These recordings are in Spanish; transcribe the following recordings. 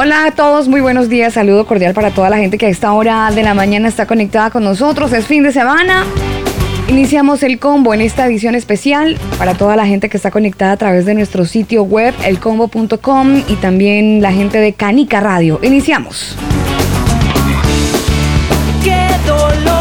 Hola a todos, muy buenos días. Saludo cordial para toda la gente que a esta hora de la mañana está conectada con nosotros. Es fin de semana. Iniciamos el combo en esta edición especial para toda la gente que está conectada a través de nuestro sitio web, elcombo.com y también la gente de Canica Radio. Iniciamos. Qué dolor,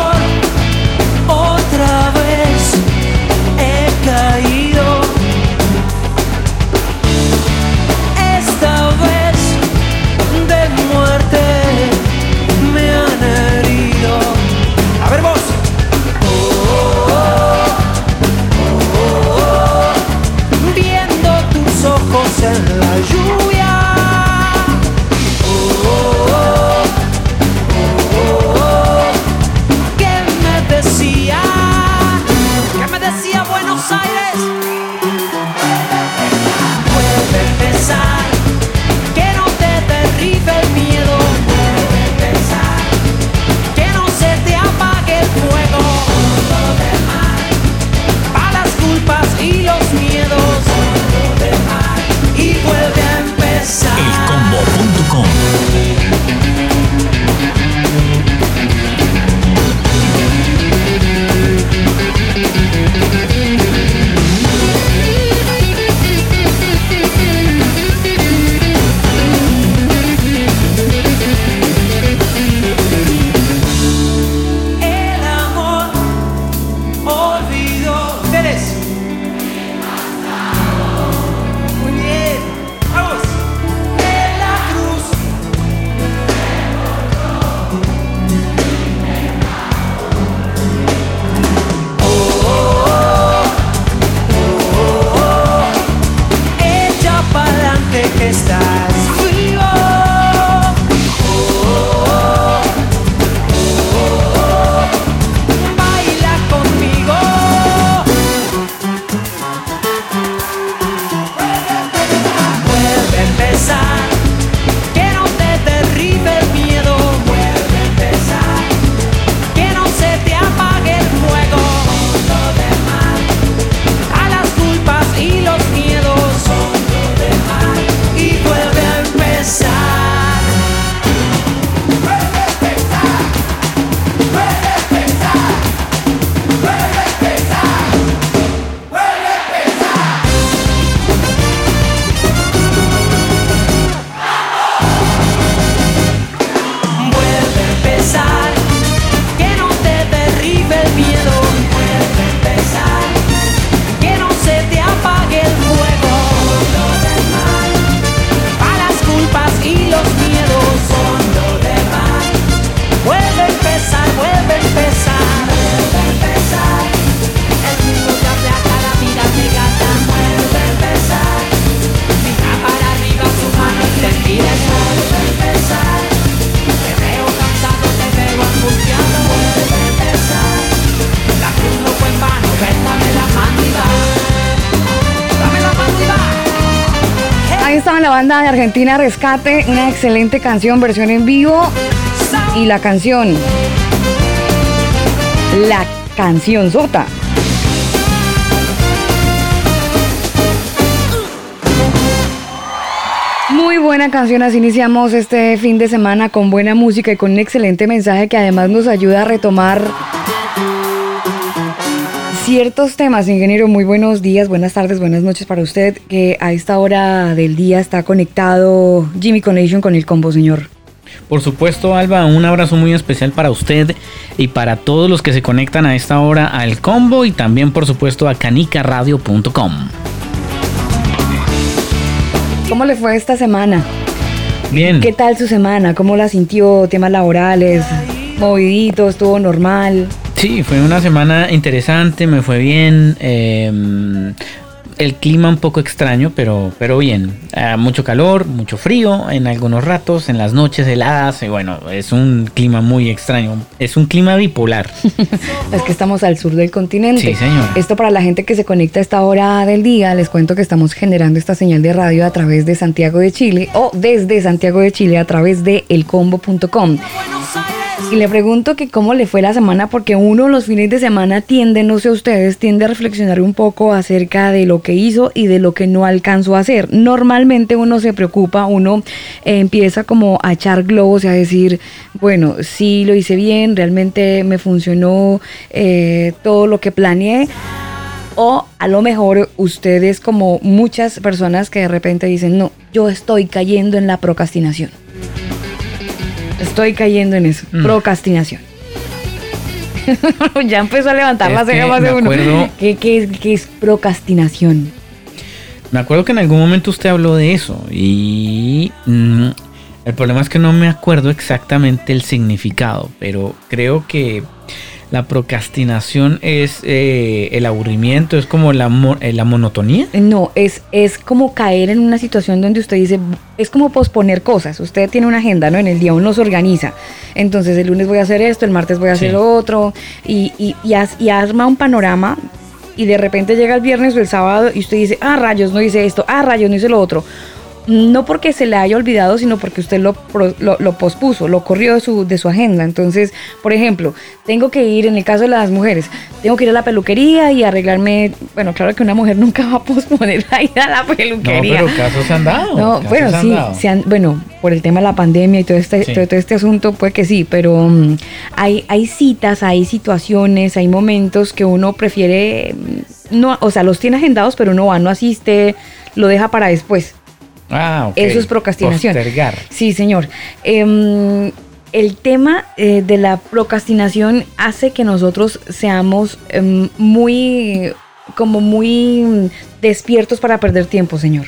Argentina Rescate, una excelente canción, versión en vivo. Y la canción. La canción sota. Muy buena canción, así iniciamos este fin de semana con buena música y con un excelente mensaje que además nos ayuda a retomar ciertos temas. Ingeniero, muy buenos días, buenas tardes, buenas noches para usted, que a esta hora del día está conectado Jimmy Connection con el combo, señor. Por supuesto, Alba, un abrazo muy especial para usted y para todos los que se conectan a esta hora al combo y también, por supuesto, a canicaradio.com. ¿Cómo le fue esta semana? Bien. ¿Qué tal su semana? ¿Cómo la sintió? ¿Temas laborales? ¿Movidito? ¿Estuvo normal? Sí, fue una semana interesante, me fue bien. eh, el clima un poco extraño, pero, pero bien. Ah, mucho calor, mucho frío en algunos ratos, en las noches heladas. Y bueno, es un clima muy extraño. Es un clima bipolar. Es que estamos al sur del continente. Sí, señora. Esto para la gente que se conecta a esta hora del día, les cuento que estamos generando esta señal de radio a través de Santiago de Chile o desde Santiago de Chile a través de elcombo.com. Y le pregunto que cómo le fue la semana, porque uno los fines de semana tiende, no sé ustedes, tiende a reflexionar un poco acerca de lo que hizo y de lo que no alcanzó a hacer. Normalmente uno se preocupa, uno eh, empieza como a echar globos y a decir, bueno, sí lo hice bien, realmente me funcionó eh, todo lo que planeé. O a lo mejor ustedes como muchas personas que de repente dicen, no, yo estoy cayendo en la procrastinación. Estoy cayendo en eso, Mm. procrastinación. ya empezó a levantar Es la ceja más de uno. acuerdo- ¿Qué, qué es- qué es procrastinación? Me acuerdo que en algún momento usted habló de eso y mm, el problema es que no me acuerdo exactamente el significado, pero creo que la procrastinación es eh, el aburrimiento, es como la, mo- eh, la monotonía. No, es, es como caer en una situación donde usted dice, es como posponer cosas. Usted tiene una agenda, ¿no? En el día uno se organiza. Entonces el lunes voy a hacer esto, el martes voy a hacer Sí. otro, y, y, y, y arma un panorama. Y de repente llega el viernes o el sábado y usted dice, ah, rayos, no hice esto, ah, rayos, no hice lo otro. No porque se le haya olvidado, sino porque usted lo, lo, lo pospuso, lo corrió de su, de su agenda. Entonces, por ejemplo, tengo que ir, en el caso de las mujeres, tengo que ir a la peluquería y arreglarme. Bueno, claro que una mujer nunca va a posponer la ida a la No, peluquería. pero casos se han dado. No, bueno, sí, se han- bueno, por el tema de la pandemia y todo este, Sí. todo, todo este asunto, puede que sí, pero mm, hay, hay citas, hay situaciones, hay momentos que uno prefiere, mm, no, o sea, los tiene agendados, pero no va, no asiste, lo deja para después. Ah, ok. Eso es procrastinación. Postergar. Sí, señor. Em, el tema eh, de la procrastinación hace que nosotros seamos em, muy, como muy despiertos para perder tiempo, señor.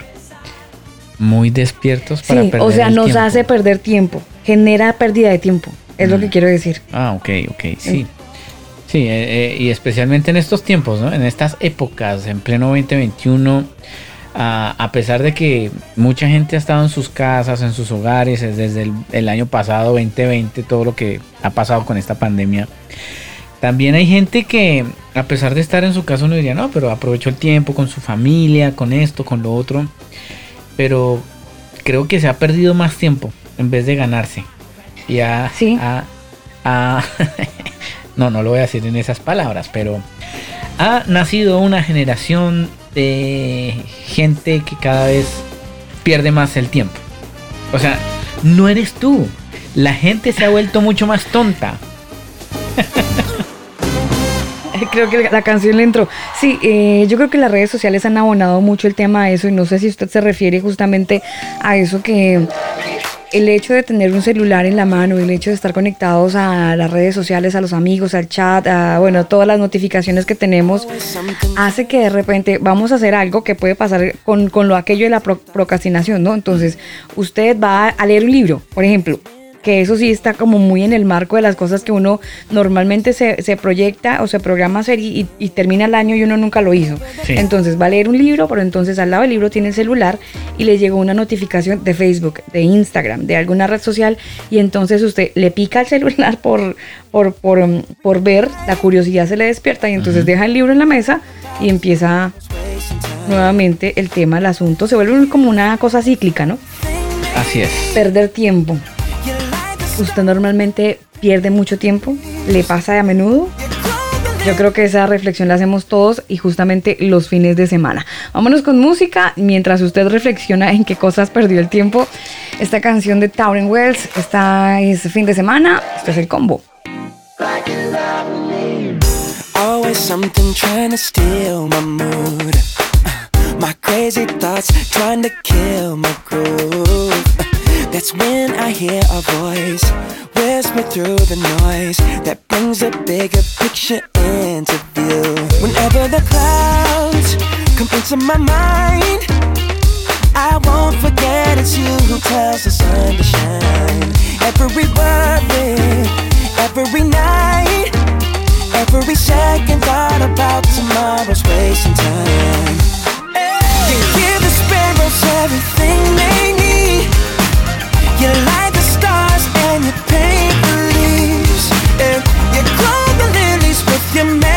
Muy despiertos para Sí, perder o sea, el nos tiempo. hace perder tiempo, genera pérdida de tiempo, es lo Mm. que quiero decir. Ah, ok, ok, sí. Sí, eh, eh, y especialmente en estos tiempos, ¿no? En estas épocas, en pleno 2021, a, a pesar de que mucha gente ha estado en sus casas, en sus hogares, eh, desde el, el año pasado, 2020, todo lo que ha pasado con esta pandemia, también hay gente que, a pesar de estar en su casa, uno diría, no, pero aprovechó el tiempo con su familia, con esto, con lo otro, pero creo que se ha perdido más tiempo en vez de ganarse. Y ha, Sí. ha- ha- no, no lo voy a decir en esas palabras, pero ha nacido una generación de gente que cada vez pierde más el tiempo. O sea, no eres tú. La gente se ha vuelto mucho más tonta. Creo que la canción le entró. Sí, eh, yo creo que las redes sociales han abonado mucho el tema a eso y no sé si usted se refiere justamente a eso que el hecho de tener un celular en la mano, el hecho de estar conectados a las redes sociales, a los amigos, al chat, a bueno, todas las notificaciones que tenemos, hace que de repente vamos a hacer algo que puede pasar con, con lo aquello de la pro- procrastinación, ¿no? Entonces, usted va a leer un libro, por ejemplo, que eso sí está como muy en el marco de las cosas que uno normalmente se, se proyecta o se programa hacer y, y- y termina el año y uno nunca lo hizo. Sí. Entonces va a leer un libro, pero entonces al lado del libro tiene el celular y le llegó una notificación de Facebook, de Instagram, de alguna red social y entonces usted le pica el celular por, por, por, um, por ver, la curiosidad se le despierta y entonces deja el libro en la mesa y empieza nuevamente el tema, el asunto, se vuelve como una cosa cíclica, ¿no? Así es. Perder tiempo. ¿Usted normalmente pierde mucho tiempo? ¿Le pasa a menudo? Yo creo que esa reflexión la hacemos todos y justamente los fines de semana. Vámonos con música mientras usted reflexiona en qué cosas perdió el tiempo. Esta canción de Tauren Wells, esta es fin de semana, esto es el combo. My crazy thoughts trying to kill my groove. That's when I hear a voice whisper through the noise that brings a bigger picture into view. Whenever the clouds come into my mind, I won't forget it's you who tells the sun to shine. Every worry, every night. Every second thought about tomorrow's wasting time. You give the sparrows everything they need. You light the stars and you paint the leaves, and you the lilies with your.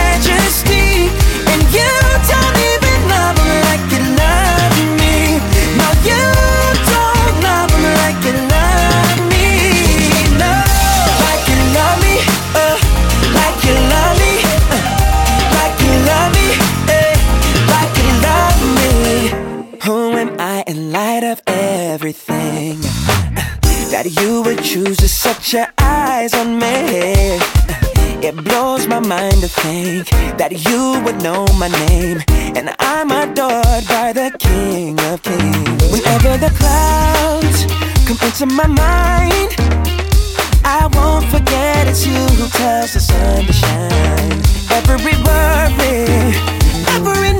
Mind to think that you would know my name, and I'm adored by the King of Kings. Whenever the clouds come into my mind, I won't forget it's you who tells the sun to shine. Every worry, every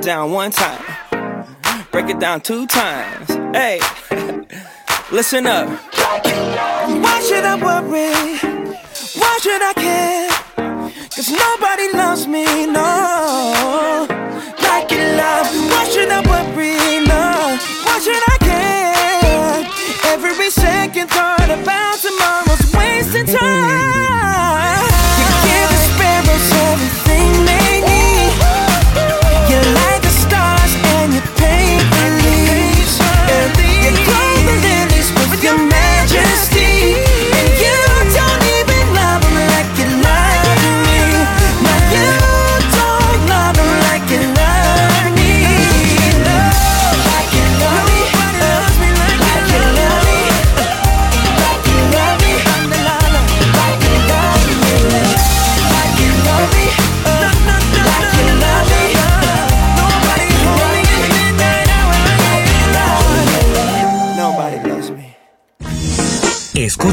it down one time. Break it down two times. Hey, listen up. Why should I worry? Why should I care? Cause nobody loves me, no. Like you love. Why should I worry? No. Why should I care? Every second thought about tomorrow's wasting time.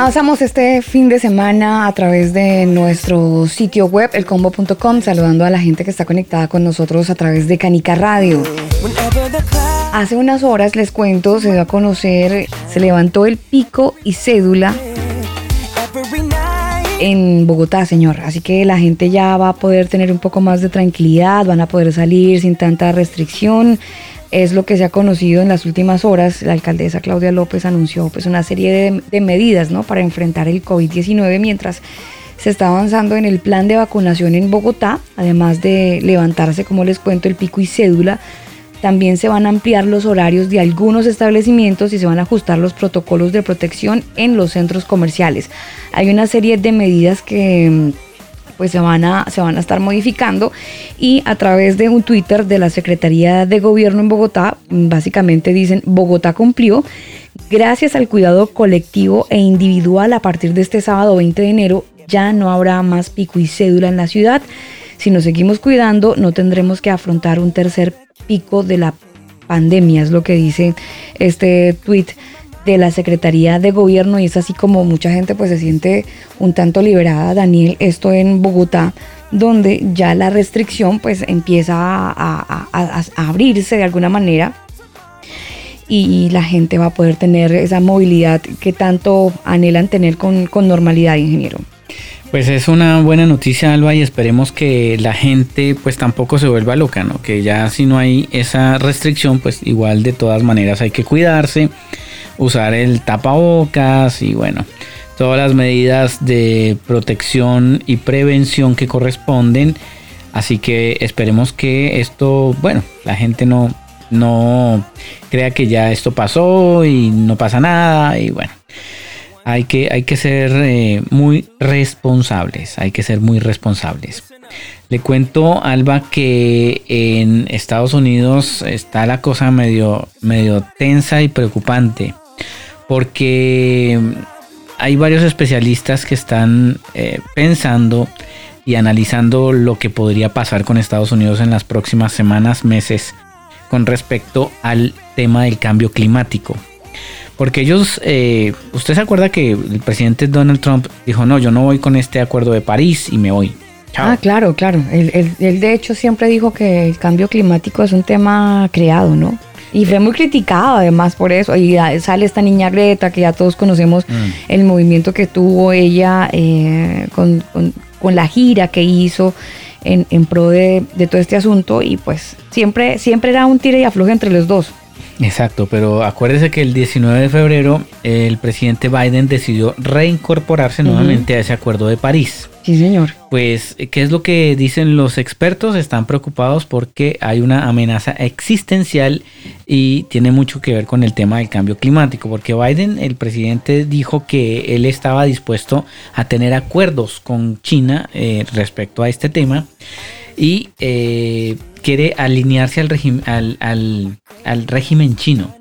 Avanzamos este fin de semana a través de nuestro sitio web, elcombo.com, saludando a la gente que está conectada con nosotros a través de Canica Radio. Hace unas horas, les cuento, se dio a conocer, se levantó el pico y cédula en Bogotá, señor. Así que la gente ya va a poder tener un poco más de tranquilidad, van a poder salir sin tanta restricción. Es lo que se ha conocido en las últimas horas. La alcaldesa Claudia López anunció pues, una serie de, medidas ¿no? para enfrentar el COVID-19 mientras se está avanzando en el plan de vacunación en Bogotá, además de levantarse, como les cuento, el pico y cédula. También se van a ampliar los horarios de algunos establecimientos y se van a ajustar los protocolos de protección en los centros comerciales. Hay una serie de medidas que pues se van a se van a estar modificando. Y a través de un Twitter de la Secretaría de Gobierno en Bogotá, básicamente dicen Bogotá cumplió gracias al cuidado colectivo e individual a partir de este sábado 20 de enero. Ya no habrá más pico y cédula en la ciudad. Si nos seguimos cuidando, no tendremos que afrontar un tercer pico de la pandemia, es lo que dice este tweet de la Secretaría de Gobierno y es así como mucha gente pues se siente un tanto liberada, Daniel, esto en Bogotá, donde ya la restricción pues empieza a, abrirse de alguna manera y la gente va a poder tener esa movilidad que tanto anhelan tener con, con normalidad, ingeniero. Pues es una buena noticia, Alba, y esperemos que la gente pues tampoco se vuelva loca, ¿no? Que ya si no hay esa restricción, pues igual de todas maneras hay que cuidarse, usar el tapabocas y bueno, todas las medidas de protección y prevención que corresponden Así que esperemos que esto, bueno, la gente no, no crea que ya esto pasó y no pasa nada y bueno. Hay que, hay que ser eh, muy responsables, hay que ser muy responsables. Le cuento, Alba, que en Estados Unidos está la cosa medio, medio tensa y preocupante, porque hay varios especialistas que están eh, pensando y analizando lo que podría pasar con Estados Unidos en las próximas semanas, meses, con respecto al tema del cambio climático. Porque ellos, eh, usted se acuerda que el presidente Donald Trump dijo, no, yo no voy con este acuerdo de París y me voy. Ah, claro, claro. Él, él- él, de hecho siempre dijo que el cambio climático es un tema creado, ¿no? Y fue muy criticado además por eso. Y sale esta niña Greta, que ya todos conocemos Mm. el movimiento que tuvo ella eh, con, con- con la gira que hizo en, en pro de, de todo este asunto. Y pues siempre, siempre era un tire y afloje entre los dos. Exacto, pero acuérdese que el 19 de febrero el presidente Biden decidió reincorporarse nuevamente a ese acuerdo de París. Sí, señor. Pues, ¿qué es lo que dicen los expertos? Están preocupados porque hay una amenaza existencial y tiene mucho que ver con el tema del cambio climático, porque Biden, el presidente, dijo que él estaba dispuesto a tener acuerdos con China eh, respecto a este tema y eh, quiere alinearse al, régimen chino.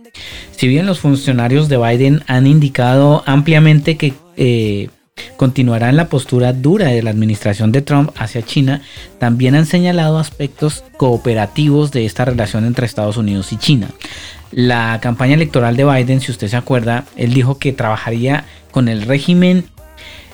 Si bien los funcionarios de Biden han indicado ampliamente que eh, continuarán la postura dura de la administración de Trump hacia China, también han señalado aspectos cooperativos de esta relación entre Estados Unidos y China. La campaña electoral de Biden, si usted se acuerda, él dijo que trabajaría con el régimen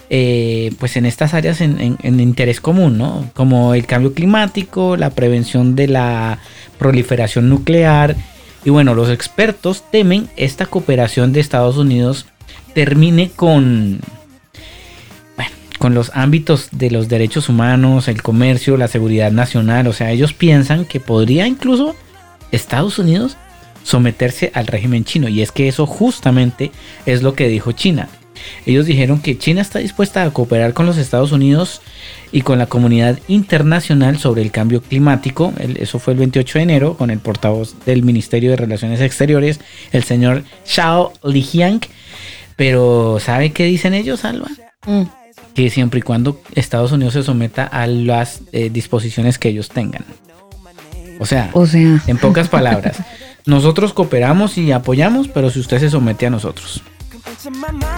eh, pues en estas áreas en, interés común, ¿no? Como el cambio climático, la prevención de la proliferación nuclear. Y bueno, los expertos temen esta cooperación de Estados Unidos termine con, con los ámbitos de los derechos humanos, el comercio, la seguridad nacional. O sea, ellos piensan que podría incluso Estados Unidos someterse al régimen chino. Y es que eso justamente es lo que dijo China. Ellos dijeron que China está dispuesta a cooperar con los Estados Unidos y con la comunidad internacional sobre el cambio climático. Eso fue el 28 de enero con el portavoz del Ministerio de Relaciones Exteriores, el señor Xiao Lijiang. Pero ¿sabe qué dicen ellos, Alba? Mm. Que siempre y cuando Estados Unidos se someta a las eh, disposiciones que ellos tengan. O sea, O sea, en pocas palabras, nosotros cooperamos y apoyamos, pero si usted se somete a nosotros.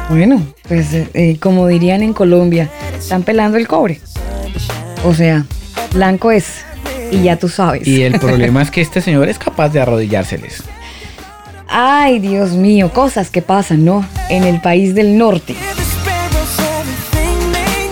Bueno, pues eh, eh, como dirían en Colombia, están pelando el cobre. O sea, blanco es. Y ya tú sabes. Y el problema es que este señor es capaz de arrodillárseles. Ay, Dios mío, cosas que pasan, ¿no? En el país del norte.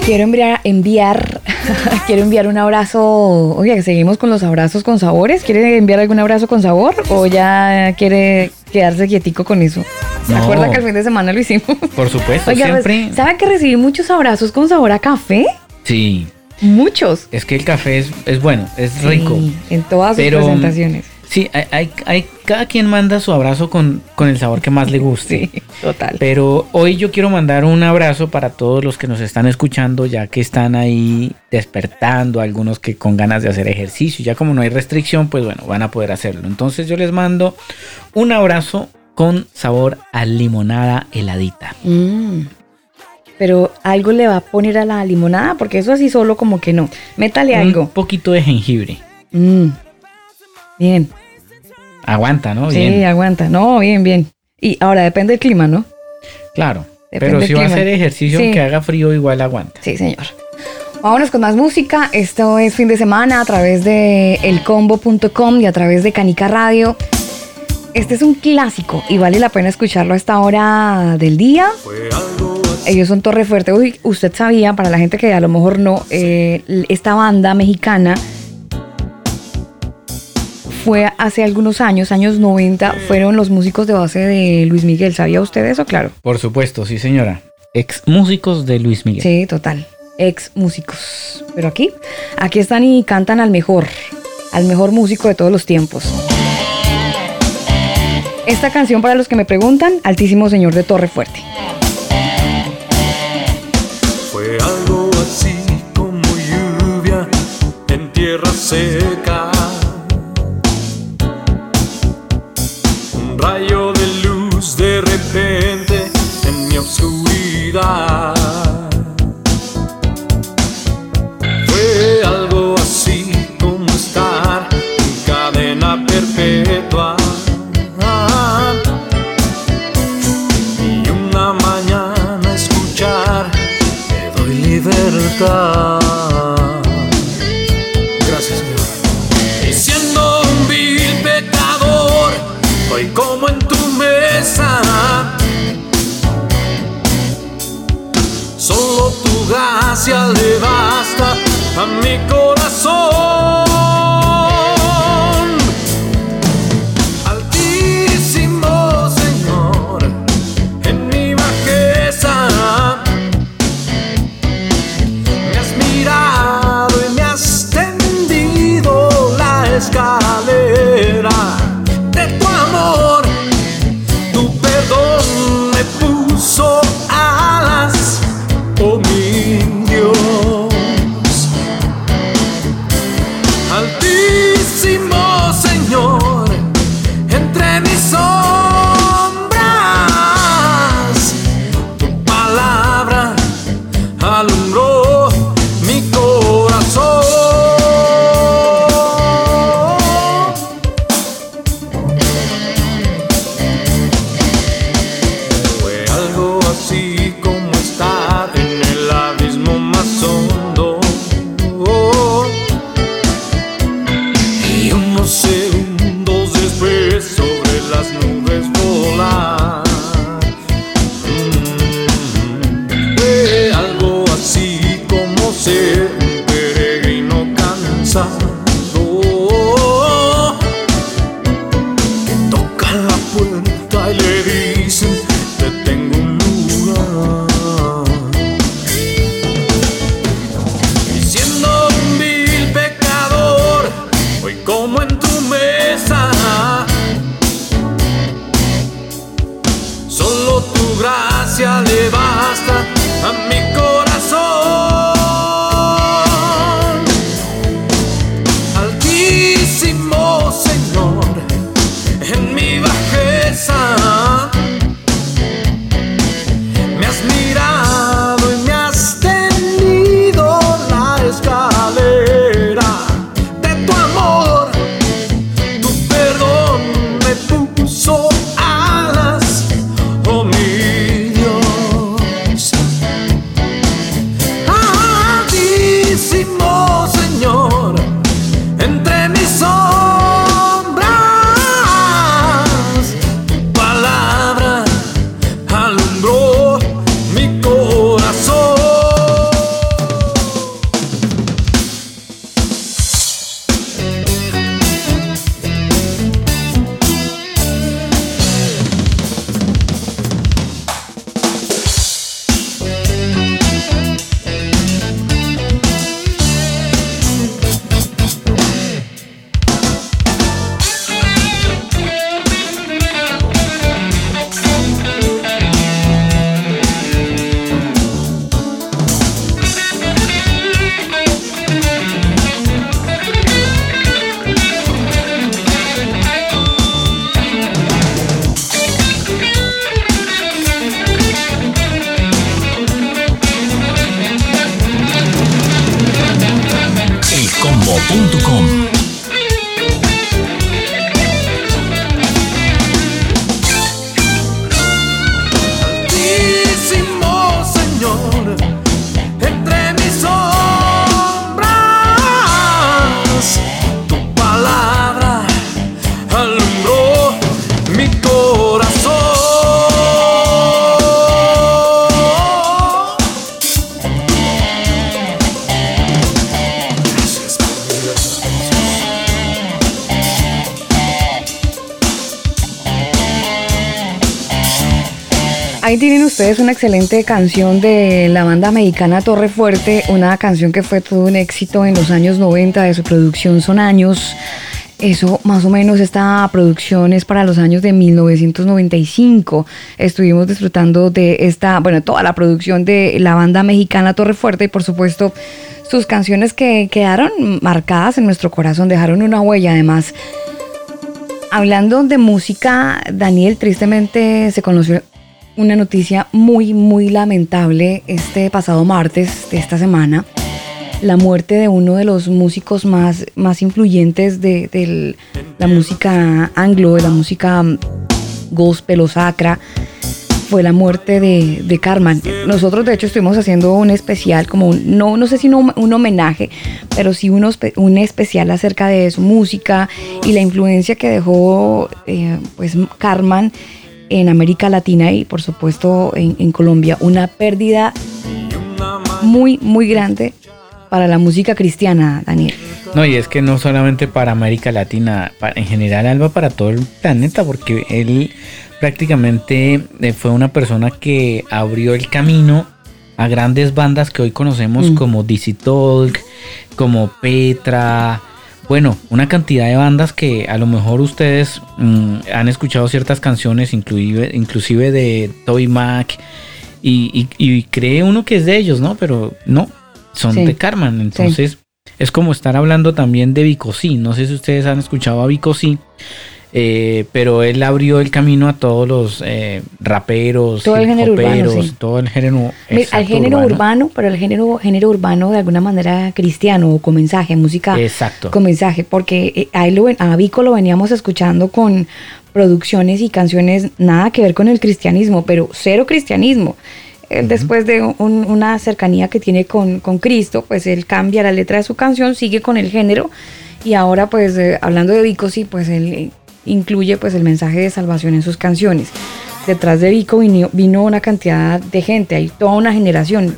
Quiero enviar, enviar, quiero enviar un abrazo. Oye, seguimos con los abrazos con sabores. ¿Quiere enviar algún abrazo con sabor o ya quiere quedarse quietico con eso? ¿Se No. acuerda que el fin de semana lo hicimos? Por supuesto, Oiga, siempre. ¿sabe que recibí muchos abrazos con sabor a café? Sí, Muchos. es que el café es, es bueno, es rico. En todas sus Pero- presentaciones. Sí, hay, hay- hay- cada quien manda su abrazo con, con el sabor que más le guste. Sí, total. Pero hoy yo quiero mandar un abrazo para todos los que nos están escuchando, ya que están ahí despertando, algunos que con ganas de hacer ejercicio, ya como no hay restricción, pues bueno, van a poder hacerlo. Entonces yo les mando un abrazo con sabor a limonada heladita. Mm. Pero algo le va a poner a la limonada, porque eso así solo como que no. Métale Un algo. poquito de jengibre. Mm. Bien. Aguanta, ¿no? Sí, aguanta. No, bien, bien. Y ahora depende del clima, ¿no? Claro. Depende Pero si va a hacer ejercicio, Sí. que haga frío, igual aguanta. Sí, señor. Vámonos con más música. Esto es fin de semana a través de elcombo.com y a través de Canica Radio. Este es un clásico y vale la pena escucharlo a esta hora del día. Ellos son Torre Fuerte. Uy, usted sabía, para la gente que a lo mejor no, eh, esta banda mexicana fue hace algunos años, años 90, fueron los músicos de base de Luis Miguel. ¿Sabía usted eso? Claro. Por supuesto, sí señora. Ex músicos de Luis Miguel. Sí, total. Ex músicos. Pero aquí, aquí están y cantan al mejor, al mejor músico de todos los tiempos. Esta canción, para los que me preguntan, Altísimo Señor de Torre Fuerte. Fue algo así como lluvia en tierra rayo de luz de repente en mi oscuridad. Como en tu mesa. Solo tu gracia le basta Tienen ustedes una excelente canción de la banda mexicana Torre Fuerte, una canción que fue todo un éxito en los años 90 de su producción Son Años. Eso más o menos esta producción es para los años de 1995. Estuvimos disfrutando de esta, bueno, toda la producción de la banda mexicana Torre Fuerte y por supuesto sus canciones que quedaron marcadas en nuestro corazón, dejaron una huella además. Hablando de música, Daniel tristemente se conoció una noticia muy, muy lamentable este pasado martes de esta semana. La muerte de uno de los músicos más, más influyentes de, la música anglo, de la música gospel o sacra, fue la muerte de, de Carmen. Nosotros de hecho estuvimos haciendo un especial, como un- no, no sé si un, un homenaje, pero sí espe- un especial acerca de su música y la influencia que dejó eh, pues Carmen en América Latina y por supuesto en, en Colombia. Una pérdida muy, muy grande para la música cristiana, Daniel. No, y es que no solamente para América Latina, pa- en general Alba para todo el planeta, porque él prácticamente eh, fue una persona que abrió el camino a grandes bandas que hoy conocemos Mm. como DC Talk, como Petra, bueno, una cantidad de bandas que a lo mejor ustedes mm, han escuchado ciertas canciones, inclusive, inclusive de Toy Mac, y, y- y cree uno que es de ellos, ¿no? Pero no, son Sí. de Carmen, entonces... Es como estar hablando también de Vicosí. No sé si ustedes han escuchado a Vicosí, eh, pero él abrió el camino a todos los eh, raperos, Todo el género urbano, hip-hoperos, sí. todo el género. Mi- al género urbano. pero el género, género urbano de alguna manera cristiano o con mensaje, música Exacto. con mensaje, porque eh, a, él lo a Vico lo veníamos escuchando con producciones y canciones nada que ver con el cristianismo, pero cero cristianismo. Él después de un- una cercanía que tiene con, con Cristo, pues él cambia la letra de su canción, sigue con el género y ahora pues eh, hablando de Vico sí, pues él eh, incluye pues el mensaje de salvación en sus canciones. Detrás de Vico vino, vino una cantidad de gente, hay toda una generación,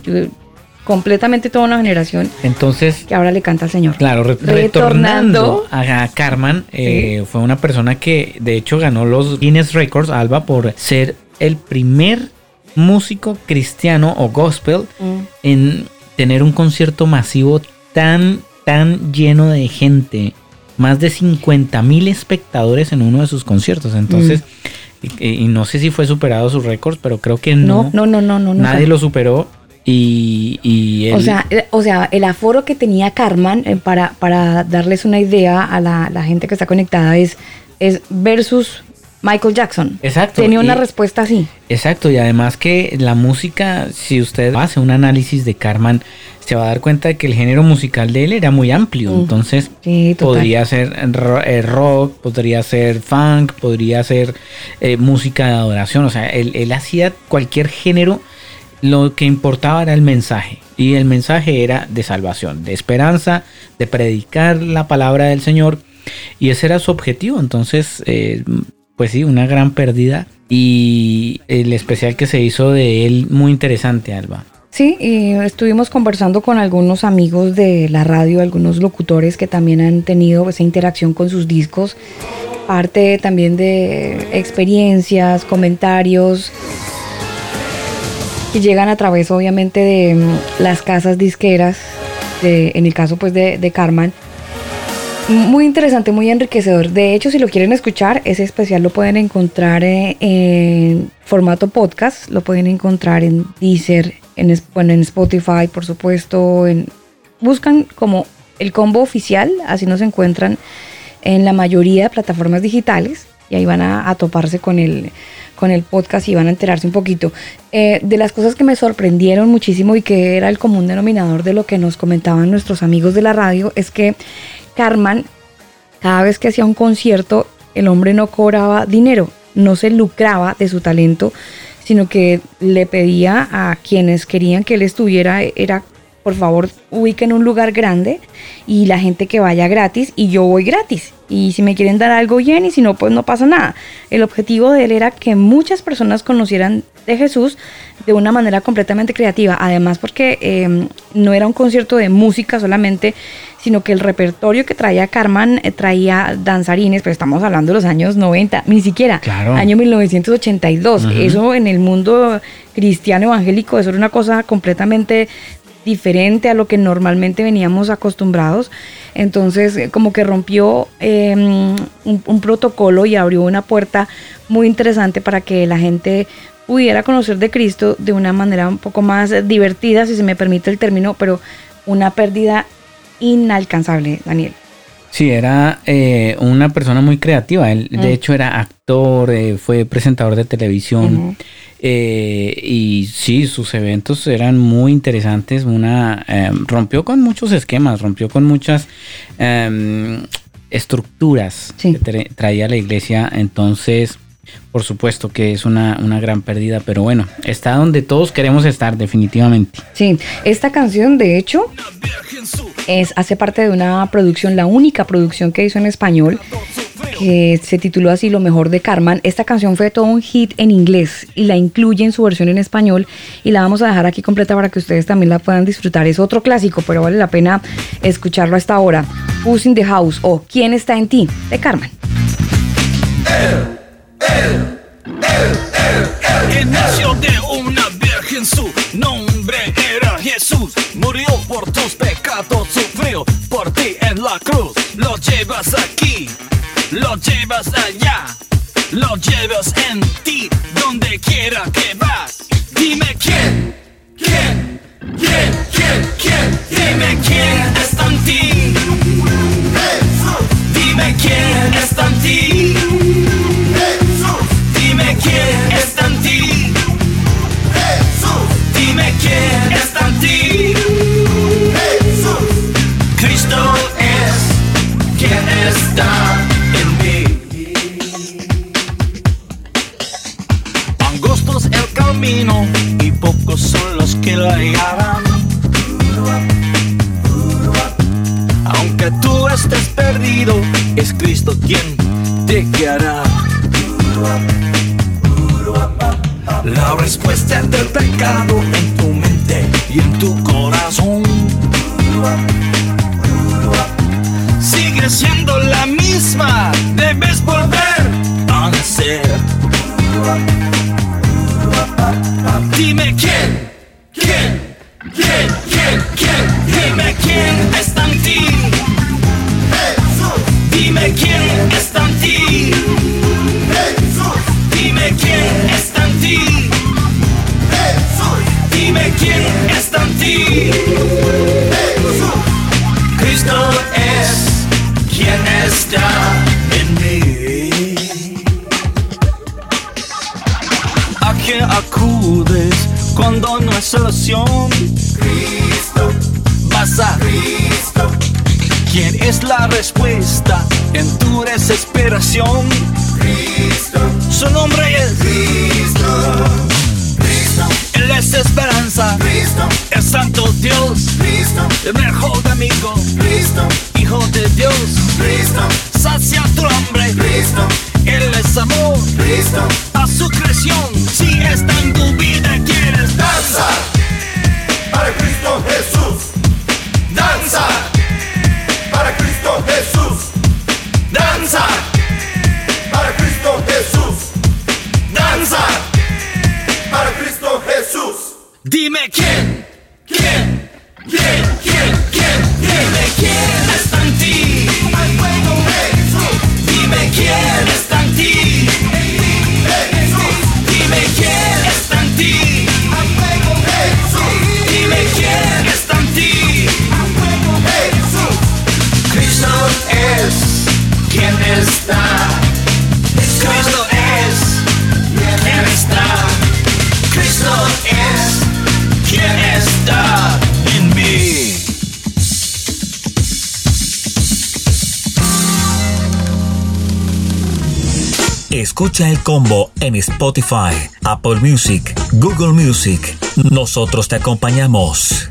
completamente toda una generación Entonces, que ahora le canta al Señor. claro, re- Retornando. retornando a Carmen, eh, fue una persona que de hecho ganó los Guinness Records, Alba, por ser el primer músico cristiano o gospel Mm. en tener un concierto masivo tan, tan lleno de gente. Más de 50 mil espectadores en uno de sus conciertos. Entonces, y, y no sé si fue superado sus récords, pero creo que no. No, no, no, no, no. no nadie lo superó. Y, y O sea, eh, o sea, el aforo que tenía Carmen, eh, para, para darles una idea a la, la gente que está conectada, es, es versus Michael Jackson. Exacto, Tenía una y- respuesta así. Exacto, y además que la música, si usted hace un análisis de Carmen, se va a dar cuenta de que el género musical de él era muy amplio. Mm. Entonces, Sí, podría ser eh, rock, podría ser funk, podría ser eh, música de adoración. O sea, él, él hacía cualquier género. Lo que importaba era el mensaje. Y el mensaje era de salvación, de esperanza, de predicar la palabra del Señor. Y ese era su objetivo. Entonces, eh, pues sí, una gran pérdida. Y el especial que se hizo de él, muy interesante, Alba. Sí, y estuvimos conversando con algunos amigos de la radio, algunos locutores que también han tenido esa interacción con sus discos, parte también de experiencias, comentarios que llegan a través obviamente de mm, las casas disqueras, en el caso pues de, de Carmen. Muy interesante, muy enriquecedor. De hecho, si lo quieren escuchar, ese especial lo pueden encontrar eh, en formato podcast, lo pueden encontrar en Deezer, en, bueno, en Spotify, por supuesto. En, buscan como el combo oficial, así nos encuentran en la mayoría de plataformas digitales y ahí van a, a toparse con el, con el podcast y van a enterarse un poquito. Eh, de las cosas que me sorprendieron muchísimo y que era el común denominador de lo que nos comentaban nuestros amigos de la radio es que Carmen, cada vez que hacía un concierto, el hombre no cobraba dinero, no se lucraba de su talento, sino que le pedía a quienes querían que él estuviera, era por favor ubiquen un lugar grande y la gente que vaya gratis y yo voy gratis. Y si me quieren dar algo bien y si no, pues no pasa nada. El objetivo de él era que muchas personas conocieran de Jesús de una manera completamente creativa. Además porque eh, no era un concierto de música solamente, sino que el repertorio que traía Carmen eh, traía danzarines, pero estamos hablando de los años 90, ni siquiera, Claro. año 1982. Eso en el mundo cristiano evangélico, eso era una cosa completamente diferente a lo que normalmente veníamos acostumbrados. Entonces, eh, como que rompió eh, un, un protocolo y abrió una puerta muy interesante para que la gente pudiera conocer de Cristo de una manera un poco más divertida, si se me permite el término, pero una pérdida inalcanzable, Daniel. Sí, era eh, una persona muy creativa. Él, Mm. de hecho, era actor, eh, fue presentador de televisión. Eh, y sí, sus eventos eran muy interesantes. Una eh, rompió con muchos esquemas, rompió con muchas eh, estructuras Sí. que tra- traía la iglesia. Entonces, por supuesto que es una, una gran pérdida, pero bueno, está donde todos queremos estar, definitivamente. Sí, esta canción de hecho es, hace parte de una producción, la única producción que hizo en español, que se tituló así Lo mejor de Carman. Esta canción fue todo un hit en inglés y la incluye en su versión en español y la vamos a dejar aquí completa para que ustedes también la puedan disfrutar. Es otro clásico, pero vale la pena escucharlo hasta ahora. Who's in the House o ¿Quién está en ti? de de Jesús. Murió por tus pecados, sufrió por ti en la cruz. Lo llevas aquí, lo llevas allá, lo llevas en ti, donde quiera que vas. Dime quién, quién, quién, quién, quién, dime quién está en ti. Dime quién está en ti. Dime quién está en ti. Ti. Cristo es quien está en mí. Angostos el camino y pocos son los que lo hallarán. Aunque tú estés perdido, es Cristo quien te guiará. La respuesta del pecado en tu mente y en tu corazón sigue siendo la misma. Debes volver a nacer. Dime quién, quién, quién, quién, quién. Dime quién está en ti. Dime quién está en ti. Escucha el combo en Spotify, Apple Music, Google Music. Nosotros te acompañamos.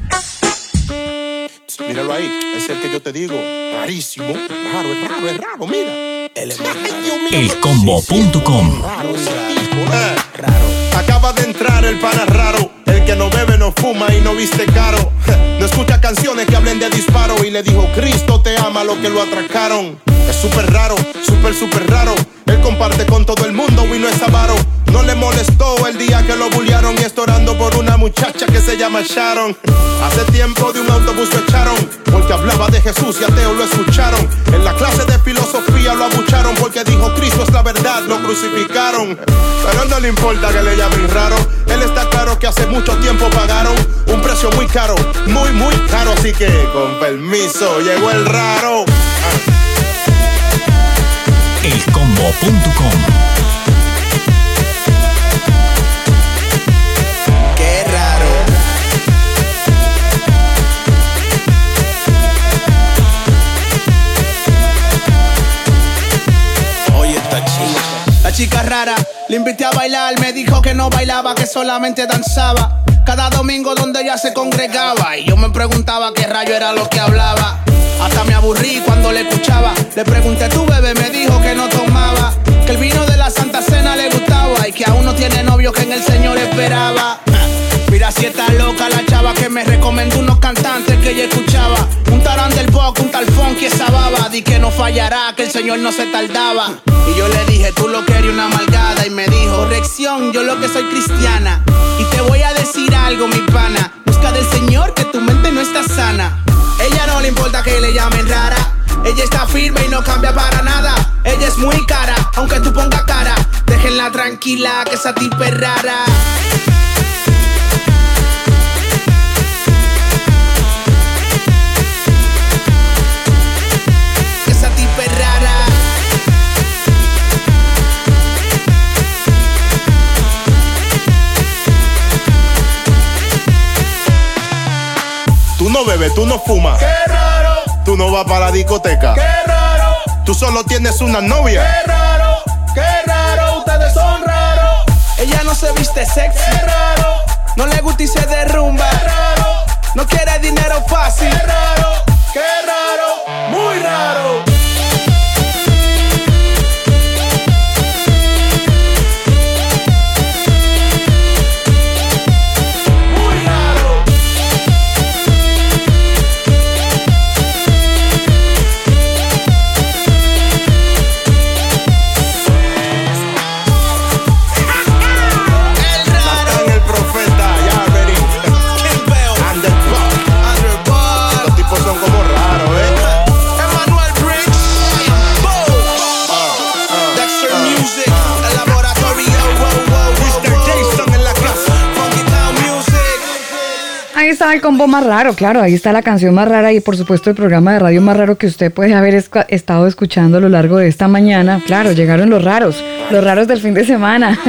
Míralo ahí, es el que yo te digo. Rarísimo. Raro, es raro, es raro, mira. Mío. Elcombo.com Raro eh. Acaba de entrar el pana raro, el que no bebe, no fuma y no viste canciones que hablen de disparo y le dijo Cristo te ama lo que lo atracaron. Es súper raro, súper, súper raro. Él comparte con todo el mundo y no es avaro. No le molestó el día que lo bullearon y está orando por una muchacha que se llama Sharon. Hace tiempo de un autobús lo echaron porque hablaba de Jesús y ateo lo escucharon. En la clase de filosofía lo abucharon porque dijo Cristo es la verdad, lo crucificaron. Pero no le importa que le llamen raro. Él está claro que hace mucho tiempo pagaron un precio muy caro, muy, muy caro. Así que con permiso llegó el raro. Elcombo.com Le invité a bailar, me dijo que no bailaba, que solamente danzaba. Cada domingo donde ella se congregaba. Y yo me preguntaba qué rayo era lo que hablaba. Hasta me aburrí cuando le escuchaba. Le pregunté, tu bebé me dijo que no tomaba. Que el vino de la Santa Cena le gustaba. Y que aún no tiene novio que en el Señor esperaba. Mira si está loca la chava que me recomendó unos cantantes que ella escuchaba. Un tarán del pop, un tal funky esa baba. Di que no fallará, que el señor no se tardaba. Y yo le dije, tú lo querías una malgada. Y me dijo, corrección, yo lo que soy cristiana. Y te voy a decir algo, mi pana. Busca del señor que tu mente no está sana. Ella no le importa que le llamen rara. Ella está firme y no cambia para nada. Ella es muy cara, aunque tú pongas cara. Déjenla tranquila, que esa tipa es rara. Bebes, tú no fumas. Qué raro, Tú no vas para la discoteca. qué raro, Tú solo tienes una novia. qué raro, qué raro, ustedes son raros. Ella no se viste sexy, qué raro, no le gusta y se derrumba, qué raro, no quiere dinero fácil, qué raro, qué raro, muy raro. El combo más raro, claro, ahí está la canción más rara y por supuesto el programa de radio más raro que usted puede haber estado escuchando a lo largo de esta mañana. Claro, llegaron los raros, los raros del fin de semana.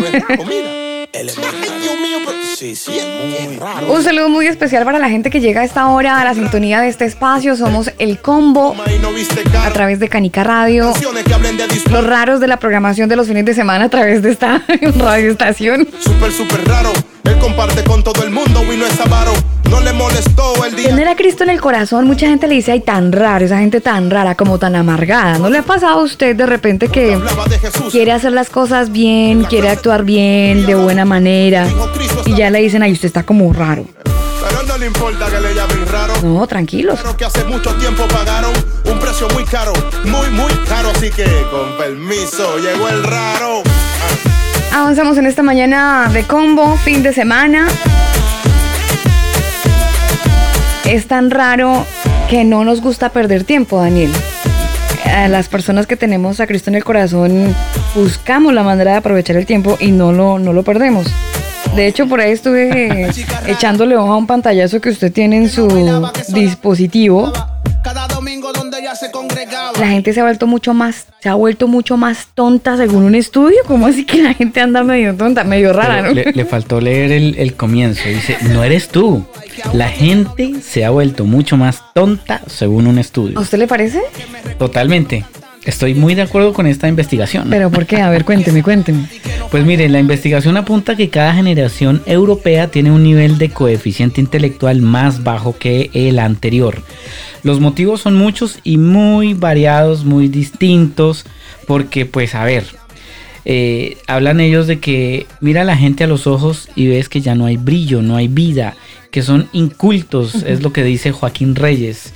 Un saludo muy especial para la gente que llega a esta hora a la sintonía de este espacio. Somos el combo a través de Canica Radio. Los raros de la programación de los fines de semana a través de esta radioestación. Súper, súper raro. Él comparte con todo el mundo y no es avaro. No le molestó el día. Tener a Cristo en el corazón, mucha gente le dice, ay, tan raro, esa gente tan rara, como tan amargada. ¿No le ha pasado a usted de repente que quiere hacer las cosas bien, quiere actuar bien, de buena manera? Y ya le dicen, ay, usted está como raro. Pero no le importa que le llamen raro. No, tranquilos. Pero que hace mucho tiempo pagaron un precio muy caro, muy, muy caro. Así que, con permiso, llegó el raro. Avanzamos en esta mañana de combo, fin de semana. Es tan raro que no nos gusta perder tiempo, Daniel. A las personas que tenemos a Cristo en el corazón buscamos la manera de aprovechar el tiempo y no lo, no lo perdemos. De hecho, por ahí estuve echándole ojo a un pantallazo que usted tiene en su dispositivo. La gente se ha vuelto mucho más, se ha vuelto mucho más tonta según un estudio. ¿Cómo así que la gente anda medio tonta, medio rara, Pero no? le, le faltó leer el, el comienzo. Dice, no eres tú. La gente se ha vuelto mucho más tonta según un ¿A estudio. usted le parece? Totalmente. Estoy muy de acuerdo con esta investigación. Pero ¿por qué? A ver, cuénteme, cuénteme. Pues mire, la investigación apunta que cada generación europea tiene un nivel de coeficiente intelectual más bajo que el anterior. Los motivos son muchos y muy variados, muy distintos, porque pues a ver, eh, hablan ellos de que mira a la gente a los ojos y ves que ya no hay brillo, no hay vida, que son incultos, es lo que dice Joaquín Reyes.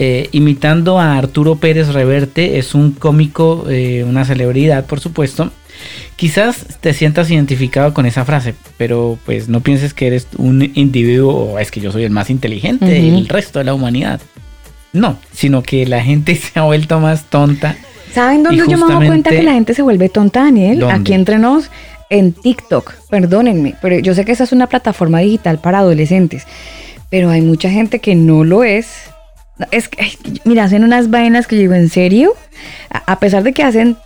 Eh, imitando a Arturo Pérez Reverte, es un cómico, eh, una celebridad por supuesto. Quizás te sientas identificado con esa frase, pero pues no pienses que eres un individuo o es que yo soy el más inteligente del resto de la humanidad. No, sino que la gente se ha vuelto más tonta. ¿Saben dónde yo me justamente- cuenta que la gente se vuelve tonta, Daniel? ¿Dónde? Aquí entre nos, en TikTok. Perdónenme, pero yo sé que esa es una plataforma digital para adolescentes. Pero hay mucha gente que no lo es. Es que, mira, hacen unas vainas que yo digo, ¿en serio? A, pesar de que hacen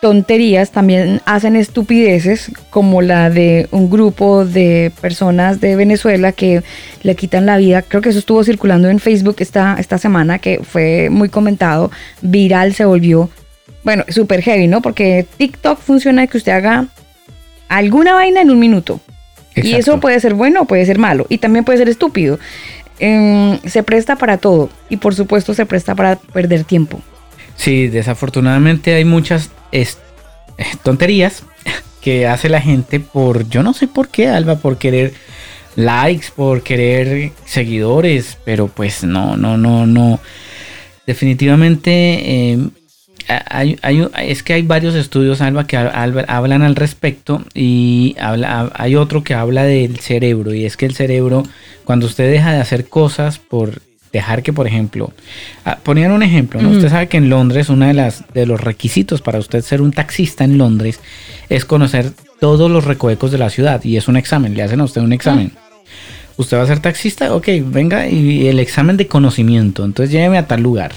tonterías, también hacen estupideces como la de un grupo de personas de Venezuela que le quitan la vida. Creo que eso estuvo circulando en Facebook esta, esta semana, que fue muy comentado, viral se volvió. Bueno, súper heavy, ¿no? Porque TikTok funciona de que usted haga alguna vaina en un minuto. Y eso puede ser bueno o puede ser malo. Y también puede ser estúpido. Em, se presta para todo. Y por supuesto se presta para perder tiempo. Sí, desafortunadamente hay muchas eh, tonterías que hace la gente por, yo no sé por qué, Alba, por querer likes, por querer seguidores, pero pues no, no, no, no. Definitivamente eh, hay, hay- es que hay varios estudios, Alba, que hablan al respecto y habla, hay otro que habla del cerebro y es que el cerebro, cuando usted deja de hacer cosas por dejar que, por ejemplo, ah, ponían un ejemplo, ¿no? Usted sabe que en Londres uno de, las, de los requisitos para usted ser un taxista en Londres es conocer todos los recovecos de la ciudad y es un examen, le hacen a usted un examen. Usted va a ser taxista, ok, venga y el examen de conocimiento, entonces lléveme a tal lugar.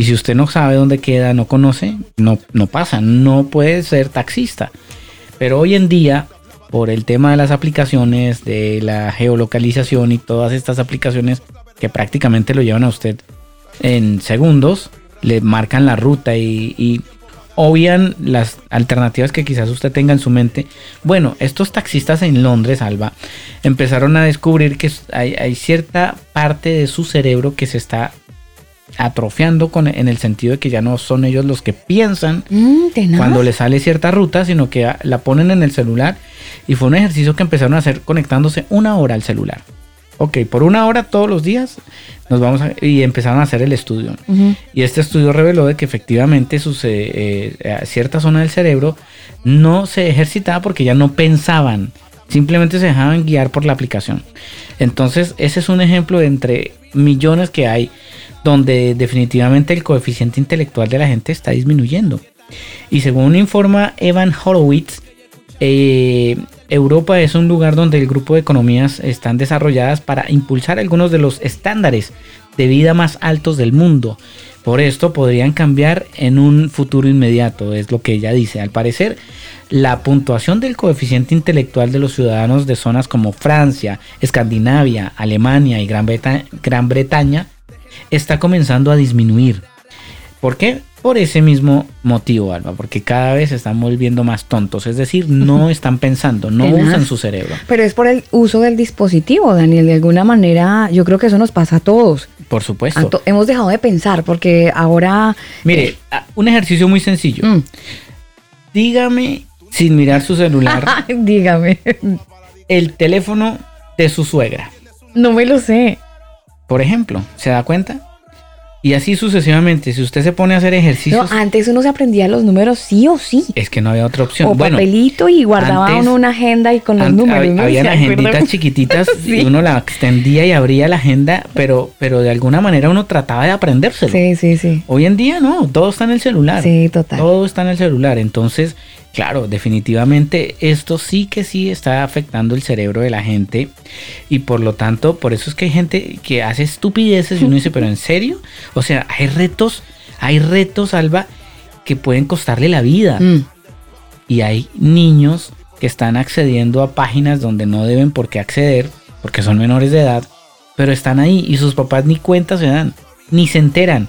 Y si usted no sabe dónde queda, no conoce, no, no pasa, no puede ser taxista. Pero hoy en día, por el tema de las aplicaciones, de la geolocalización y todas estas aplicaciones que prácticamente lo llevan a usted en segundos, le marcan la ruta y, obvian las alternativas que quizás usted tenga en su mente. Bueno, estos taxistas en Londres, Alba, empezaron a descubrir que hay cierta parte de su cerebro que se está atrofiando con, en el sentido de que ya no son ellos los que piensan Mm, cuando le sale cierta ruta, sino que la ponen en el celular y fue un ejercicio que empezaron a hacer conectándose una hora al celular. Ok, por una hora todos los días nos vamos a, y empezaron a hacer el estudio. Y este estudio reveló de que efectivamente sus, eh, cierta zona del cerebro no se ejercitaba porque ya no pensaban, simplemente se dejaban guiar por la aplicación. Entonces ese es un ejemplo de entre millones que hay donde definitivamente el coeficiente intelectual de la gente está disminuyendo. Y según informa Evan Horowitz, eh, Europa es un lugar donde el grupo de economías están desarrolladas para impulsar algunos de los estándares de vida más altos del mundo. Por esto podrían cambiar en un futuro inmediato, es lo que ella dice. Al parecer, la puntuación del coeficiente intelectual de los ciudadanos de zonas como Francia, Escandinavia, Alemania y Gran, Breta- Gran Bretaña está comenzando a disminuir. ¿Por qué? Por ese mismo motivo, Alba, porque cada vez se están volviendo más tontos, es decir, no están pensando, no usan su cerebro. Pero es por el uso del dispositivo, Daniel. De alguna manera, yo creo que eso nos pasa a todos. Por supuesto. to- hemos dejado de pensar porque ahora. Mire, a- un ejercicio muy sencillo. Mm. Dígame, sin mirar su celular, Dígame. el teléfono de su suegra, No me lo sé. Por ejemplo, ¿se da cuenta? Y así sucesivamente, si usted se pone a hacer No, ejercicios, antes uno se aprendía los números sí o sí. es que no había otra opción. O bueno, papelito y guardaba antes- uno una agenda y con los números. hab- ¿no? Habían ¿Se acuerdan? agenditas chiquititas Sí. y uno la extendía y abría la agenda, pero, pero de alguna manera uno trataba de aprendérselo. Sí, sí, sí. Hoy en día no, todo está en el celular. Sí, total. Todo está en el celular. Entonces, claro, definitivamente esto sí que sí está afectando el cerebro de la gente. Y por lo tanto, por eso es que hay gente que hace estupideces y uno dice, pero ¿en serio? O sea, hay retos, hay retos, Alba, que pueden costarle la vida. Mm. Y hay niños que están accediendo a páginas donde no deben por qué acceder, porque son menores de edad, pero están ahí y sus papás ni cuenta se dan, ni se enteran.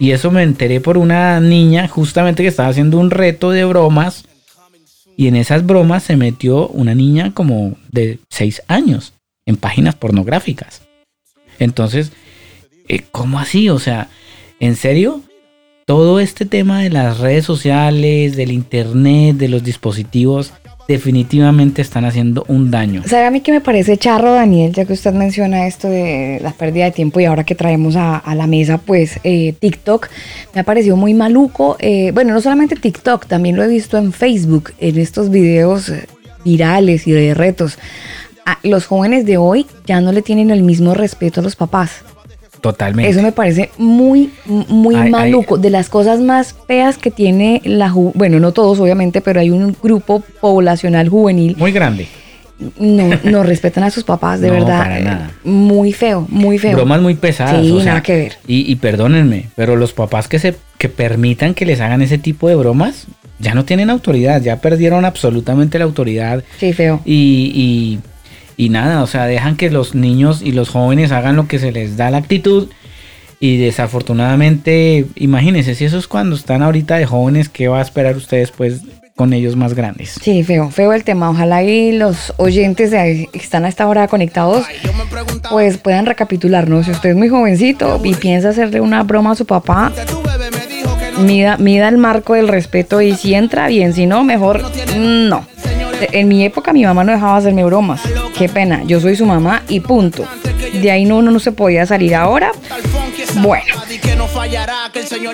Y eso me enteré por una niña justamente que estaba haciendo un reto de bromas. Y en esas bromas se metió una niña como de 6 años en páginas pornográficas. Entonces, eh, ¿cómo así? O sea, ¿en serio? Todo este tema de las redes sociales, del internet, de los dispositivos, definitivamente están haciendo un daño. ¿Sabe a mí que me parece charro, Daniel, ya que usted menciona esto de la pérdida de tiempo y ahora que traemos a, a la mesa, pues eh, TikTok, me ha parecido muy maluco. eh, bueno, no solamente TikTok, también lo he visto en Facebook, en estos videos virales y de retos. Ah, los jóvenes de hoy ya no le tienen el mismo respeto a los papás. Totalmente. Eso me parece muy, muy Ay, ay. maluco. De las cosas más feas que tiene la ju- bueno, no todos obviamente, pero hay un grupo poblacional juvenil. Muy grande. No, no respetan a sus papás, de No, verdad. para nada. Muy feo, muy feo. Bromas muy pesadas. Sí, o sea, nada que ver. Y, y perdónenme, pero los papás que se que permitan que les hagan ese tipo de bromas ya no tienen autoridad, ya perdieron absolutamente la autoridad Sí, feo. y, y, y nada, o sea, dejan que los niños y los jóvenes hagan lo que se les da la actitud y desafortunadamente, imagínense, si eso es cuando están ahorita de jóvenes, ¿qué va a esperar usted después con ellos más grandes. Sí, feo, feo el tema. Ojalá y los oyentes de que están a esta hora conectados, pues puedan recapitular, ¿no? Si usted es muy jovencito y piensa hacerle una broma a su papá, mida, mida el marco del respeto y si entra bien, si no, mejor no. En mi época mi mamá no dejaba hacerme bromas. Qué pena, yo soy su mamá y punto. De ahí no, uno no se podía salir ahora. Bueno,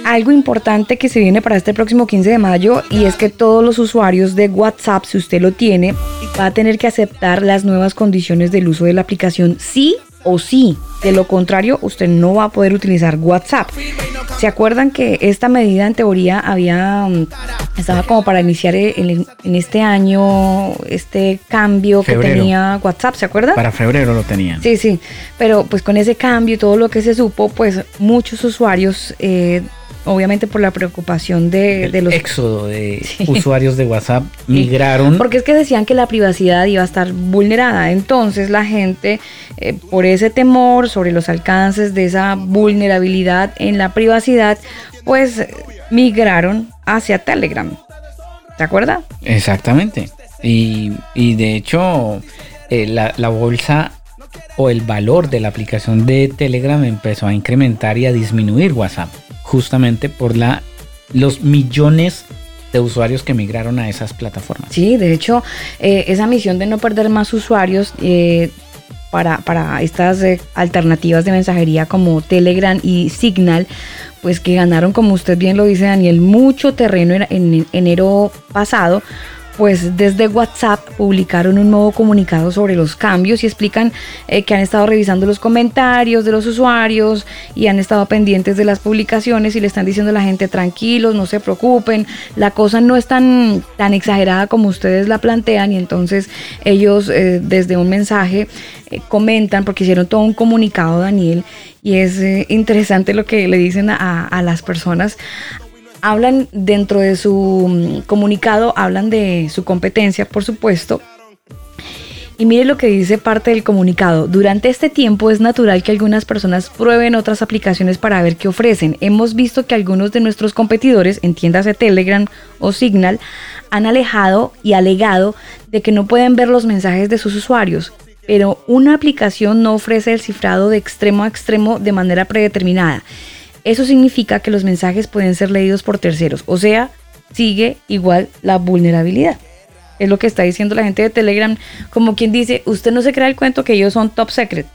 algo importante que se viene para este próximo 15 de mayo y es que todos los usuarios de WhatsApp, si usted lo tiene, va a tener que aceptar las nuevas condiciones del uso de la aplicación sí o sí. De lo contrario, usted no va a poder utilizar WhatsApp. ¿Se acuerdan que esta medida en teoría había mm, estaba como para iniciar en, en este año este cambio que tenía WhatsApp, ¿se acuerdan? Para febrero lo tenían. Sí, sí, pero pues con ese cambio y todo lo que se supo, pues muchos usuarios, eh, obviamente por la preocupación de, los... éxodo de Sí. usuarios de WhatsApp migraron. Porque es que decían que la privacidad iba a estar vulnerada. Entonces la gente, eh, por ese temor sobre los alcances de esa vulnerabilidad en la privacidad, pues eh, migraron hacia Telegram. ¿Se acuerda? Exactamente. Y, y de hecho, eh, la, la bolsa o el valor de la aplicación de Telegram empezó a incrementar y a disminuir WhatsApp, justamente por la, los millones de usuarios que migraron a esas plataformas. Sí, de hecho, eh, esa misión de no perder más usuarios eh, para, para estas eh, alternativas de mensajería como Telegram y Signal, pues que ganaron, como usted bien lo dice, Daniel, mucho terreno en, en enero pasado. Pues desde WhatsApp publicaron un nuevo comunicado sobre los cambios y explican eh, que han estado revisando los comentarios de los usuarios y han estado pendientes de las publicaciones y le están diciendo a la gente tranquilos, no se preocupen, la cosa no es tan, tan exagerada como ustedes la plantean y entonces ellos eh, desde un mensaje eh, comentan porque hicieron todo un comunicado Daniel y es interesante lo que le dicen a, a las personas hablan dentro de su mm, comunicado, hablan de su competencia, por supuesto. Y mire lo que dice parte del comunicado. Durante este tiempo es natural que algunas personas prueben otras aplicaciones para ver qué ofrecen. Hemos visto que algunos de nuestros competidores, entiéndase Telegram o Signal, han alejado y alegado de que no pueden ver los mensajes de sus usuarios. Pero una aplicación no ofrece el cifrado de extremo a extremo de manera predeterminada. Eso significa que los mensajes pueden ser leídos por terceros, o sea, sigue igual la vulnerabilidad. Es lo que está diciendo la gente de Telegram, como quien dice, usted no se crea el cuento que ellos son top secret.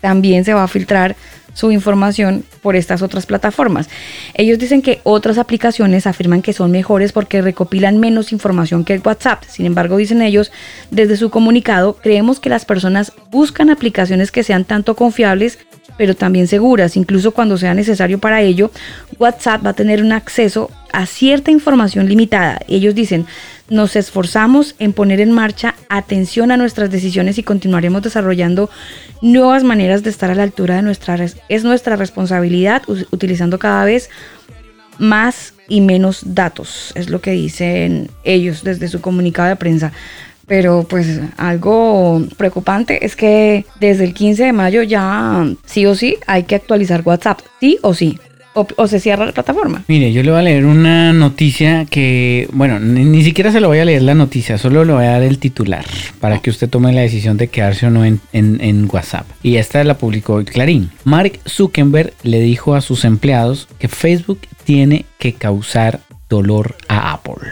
También se va a filtrar su información por estas otras plataformas. Ellos dicen que otras aplicaciones afirman que son mejores porque recopilan menos información que WhatsApp. Sin embargo, dicen ellos, desde su comunicado, creemos que las personas buscan aplicaciones que sean tanto confiables pero también seguras, incluso cuando sea necesario para ello, WhatsApp va a tener un acceso a cierta información limitada. Ellos dicen, nos esforzamos en poner en marcha atención a nuestras decisiones y continuaremos desarrollando nuevas maneras de estar a la altura de nuestra es nuestra responsabilidad utilizando cada vez más y menos datos, es lo que dicen ellos desde su comunicado de prensa. Pero pues algo preocupante es que desde el 15 de mayo ya sí o sí hay que actualizar WhatsApp, sí o sí. O, se cierra la plataforma. Mire, yo le voy a leer una noticia que, bueno, ni, siquiera se lo voy a leer la noticia, solo le voy a dar el titular para que usted tome la decisión de quedarse o no en, en- en WhatsApp. Y esta la publicó Clarín. Mark Zuckerberg le dijo a sus empleados que Facebook tiene que causar dolor a Apple.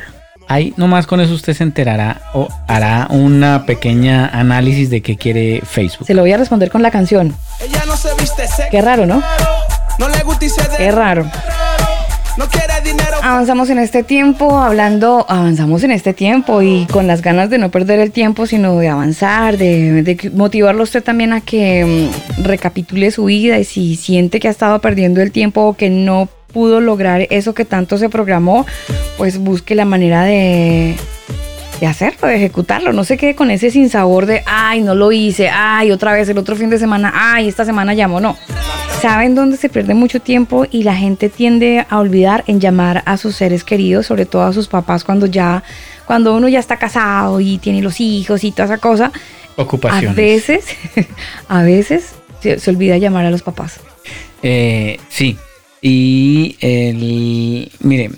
Ahí nomás con eso usted se enterará o hará una pequeña análisis de qué quiere Facebook. Se lo voy a responder con la canción. Ella no se viste Qué raro, ¿no? no le gusta Qué raro. No quiere dinero. Avanzamos en este tiempo, hablando, avanzamos en este tiempo y con las ganas de no perder el tiempo, sino de avanzar, de, de motivarlo a usted también a que mm, recapitule su vida y si siente que ha estado perdiendo el tiempo o que no pudo lograr eso que tanto se programó, pues busque la manera de, de hacerlo, de ejecutarlo. No se quede con ese sinsabor de, ay, no lo hice, ay, otra vez el otro fin de semana, ay, esta semana llamo. No. ¿Saben dónde se pierde mucho tiempo y la gente tiende a olvidar en llamar a sus seres queridos, sobre todo a sus papás cuando ya, cuando uno ya está casado y tiene los hijos y toda esa cosa? Ocupaciones. A veces, a veces se, se olvida llamar a los papás. Eh, sí. Y el. Mire,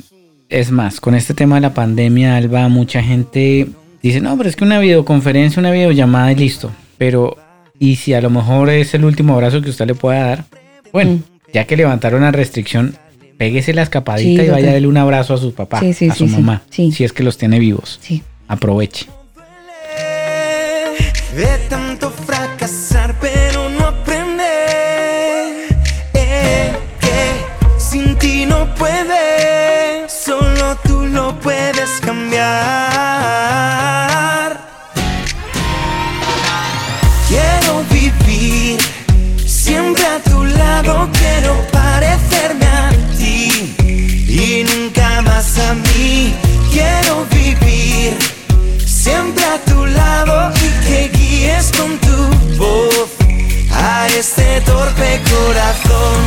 es más, con este tema de la pandemia, Alba, mucha gente dice, no, pero es que una videoconferencia, una videollamada y listo. Pero, ¿y si a lo mejor es el último abrazo que usted le pueda dar? Bueno, Mm. ya que levantaron la restricción, péguese la escapadita Sí, y vaya a darle un abrazo a su papá, Sí, sí, a su mamá, sí. si es que los tiene vivos. Sí. Aproveche. De tanto torpe corazón.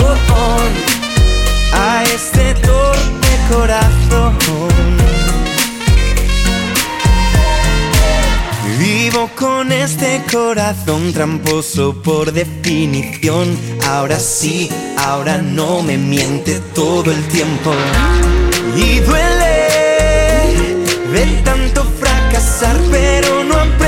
Oh, oh, a este torpe corazón. Vivo con este corazón tramposo por definición. Ahora sí, ahora no me miente todo el tiempo. Y duele de tanto fracasar, pero no aprender.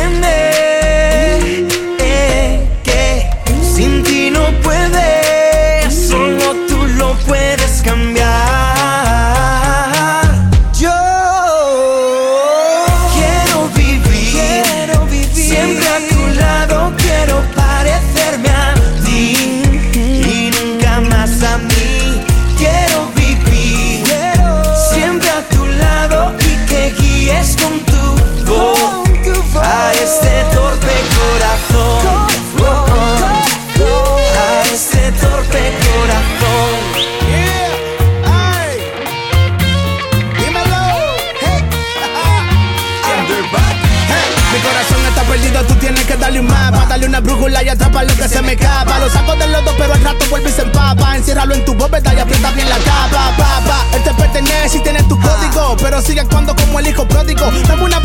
Darle una brújula y atrapa lo que se me escapa. Lo saco del lodo pero al rato vuelve y se empapa. Enciérralo en tu bóveda y aprieta bien la capa Papa, él te pertenece y tiene tu código Pero sigue actuando como el hijo pródigo. Dame una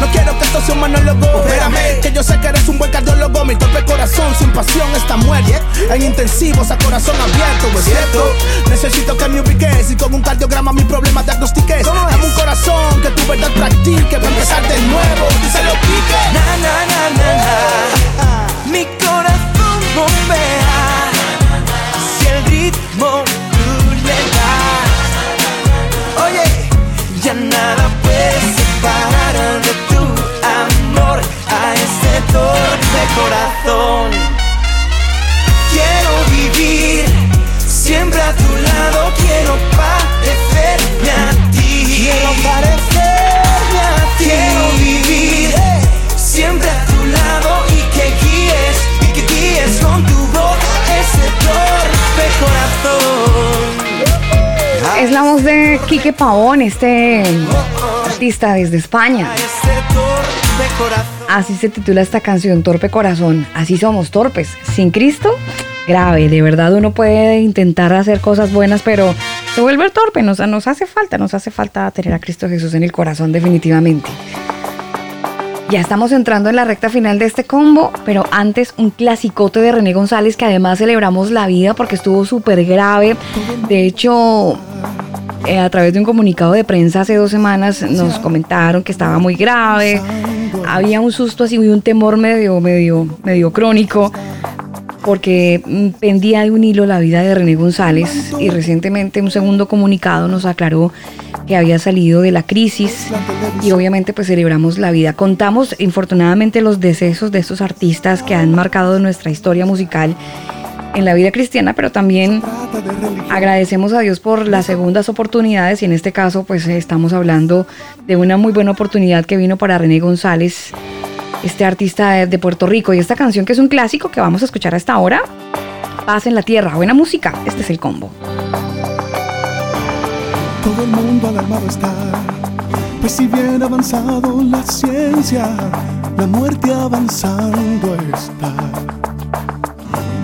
no quiero que esto sea un monólogo. Espérame, que yo sé que eres un buen cardiólogo. Mi torpe corazón sin pasión está muerto En intensivos a corazón abierto, ¿es cierto? Necesito que me ubiques y con un cardiograma mis problemas diagnostiques. Dame un corazón que tu verdad practique Para empezar de nuevo. Y se lo pique. Na, na, na, na, na. Mi corazón bombea vivir siempre a tu lado Quiero parecerme a ti Quiero parecerme a ti Quiero vivir siempre a tu lado Y que guíes, y que guíes con tu voz Ese torpe corazón Es la voz de Quique Pavón, este artista desde España. Así se titula esta canción, Torpe Corazón. Así somos torpes. Sin Cristo, grave. De verdad uno puede intentar hacer cosas buenas, pero se vuelve torpe. Nos, hace falta, nos hace falta tener a Cristo Jesús en el corazón definitivamente. Ya estamos entrando en la recta final de este combo, pero antes un clasicote de René González que además celebramos la vida porque estuvo súper grave. De hecho, eh, a través de un comunicado de prensa hace dos semanas nos comentaron que estaba muy grave. Había un susto así y un temor medio, medio, medio crónico porque mm, pendía de un hilo la vida de René González y recientemente un segundo comunicado nos aclaró que había salido de la crisis y obviamente pues celebramos la vida. Contamos infortunadamente los decesos de estos artistas que han marcado nuestra historia musical en la vida cristiana, pero también agradecemos a Dios por las segundas oportunidades y en este caso pues estamos hablando de una muy buena oportunidad que vino para René González, este artista de, Puerto Rico y esta canción que es un clásico que vamos a escuchar hasta ahora, Paz en la Tierra, buena música, este es el combo. Todo el mundo alarmado está, pues si bien avanzado la ciencia, la muerte avanzando está.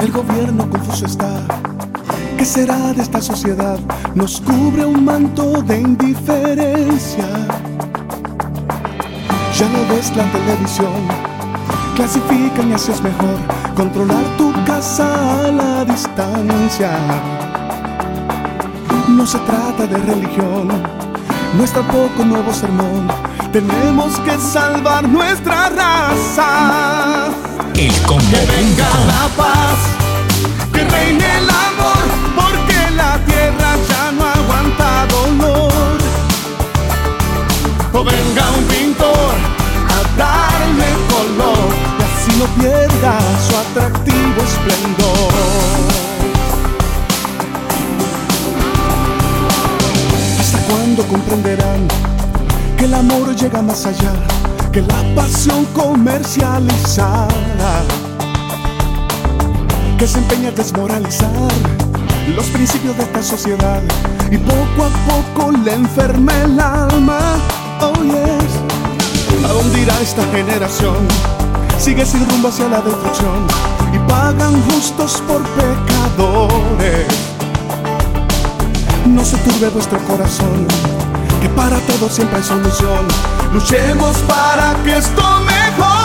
El gobierno confuso está. ¿Qué será de esta sociedad? Nos cubre un manto de indiferencia. Ya no ves la televisión, clasifican y así es mejor controlar tu casa a la distancia. No se trata de religión, no es tampoco nuevo sermón. Tenemos que salvar nuestra raza. El combo. Que venga la paz, que reine el amor, porque la tierra ya no aguanta dolor. O venga un no pierda su atractivo esplendor. ¿Hasta cuándo comprenderán que el amor llega más allá que la pasión comercializada? Que se empeña en desmoralizar los principios de esta sociedad y poco a poco le enferma el alma. Oh yes. ¿A dónde irá esta generación? Sigue sin rumbo hacia la destrucción y pagan justos por pecadores. No se turbe vuestro corazón, que para todo siempre hay solución. Luchemos para que esto mejore.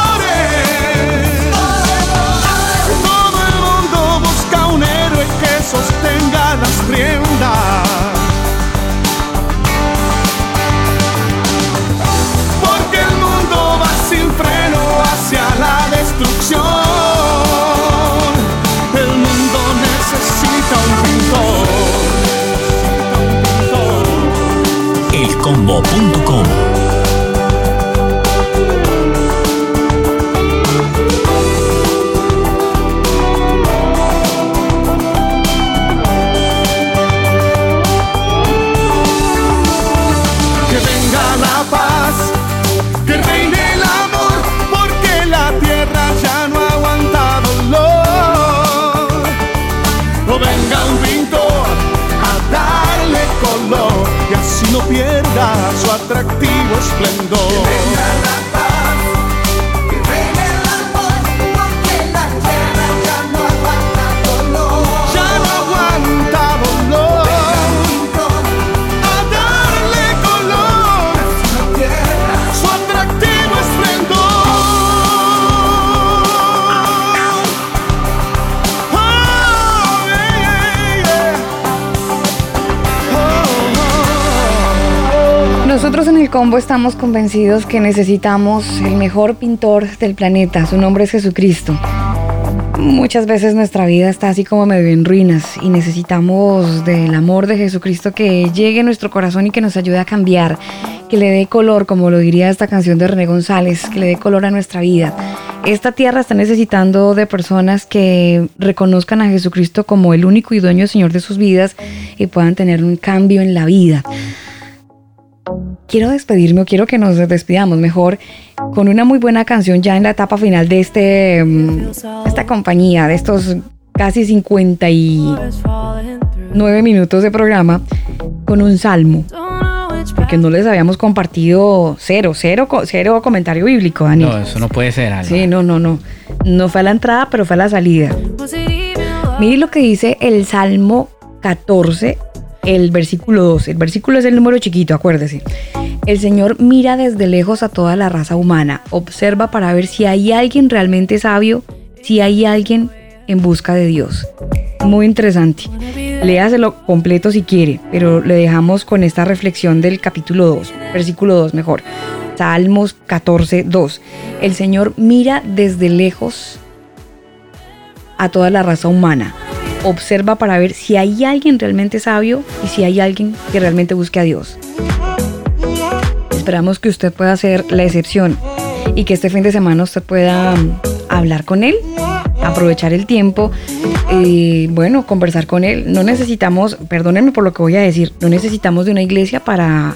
Combo estamos convencidos que necesitamos el mejor pintor del planeta. Su nombre es Jesucristo. Muchas veces nuestra vida está así como medio en ruinas y necesitamos del amor de Jesucristo que llegue a nuestro corazón y que nos ayude a cambiar, que le dé color, como lo diría esta canción de René González, que le dé color a nuestra vida. Esta tierra está necesitando de personas que reconozcan a Jesucristo como el único y dueño Señor de sus vidas y puedan tener un cambio en la vida quiero despedirme o quiero que nos despidamos mejor con una muy buena canción ya en la etapa final de este mm, esta compañía, de estos casi 59 minutos de programa con un salmo. Porque no les habíamos compartido cero, cero, cero comentario bíblico, Daniel. No, eso no puede ser, Alba. Sí, no, no, no. No fue a la entrada, pero fue a la salida. Mire lo que dice el Salmo 14, el versículo 12. El versículo es el número chiquito, acuérdese. El Señor mira desde lejos a toda la raza humana, observa para ver si hay alguien realmente sabio, si hay alguien en busca de Dios. Muy interesante. Léaselo completo si quiere, pero le dejamos con esta reflexión del capítulo 2, versículo 2 mejor. Salmos 14, 2. El Señor mira desde lejos a toda la raza humana. Observa para ver si hay alguien realmente sabio y si hay alguien que realmente busque a Dios. Esperamos que usted pueda ser la excepción y que este fin de semana usted pueda mm, hablar con él, aprovechar el tiempo, y bueno, conversar con él. No necesitamos, perdónenme por lo que voy a decir, no necesitamos de una iglesia para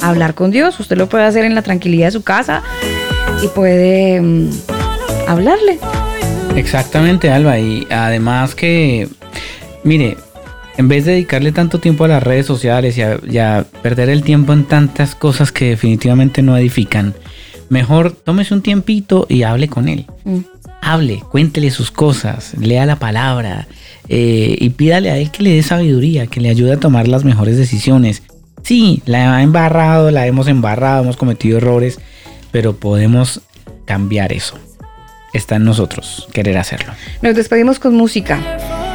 hablar con Dios. Usted lo puede hacer en la tranquilidad de su casa y puede mm, hablarle. Exactamente, Alba. Y además que, mire, en vez de dedicarle tanto tiempo a las redes sociales y a, y a perder el tiempo en tantas cosas que definitivamente no edifican, mejor tómese un tiempito y hable con él. Mm. Hable, cuéntele sus cosas, lea la palabra eh, y pídale a él que le dé sabiduría, que le ayude a tomar las mejores decisiones. Sí, la ha embarrado, la hemos embarrado, hemos cometido errores, pero podemos cambiar eso. está en nosotros querer hacerlo. Nos despedimos con música.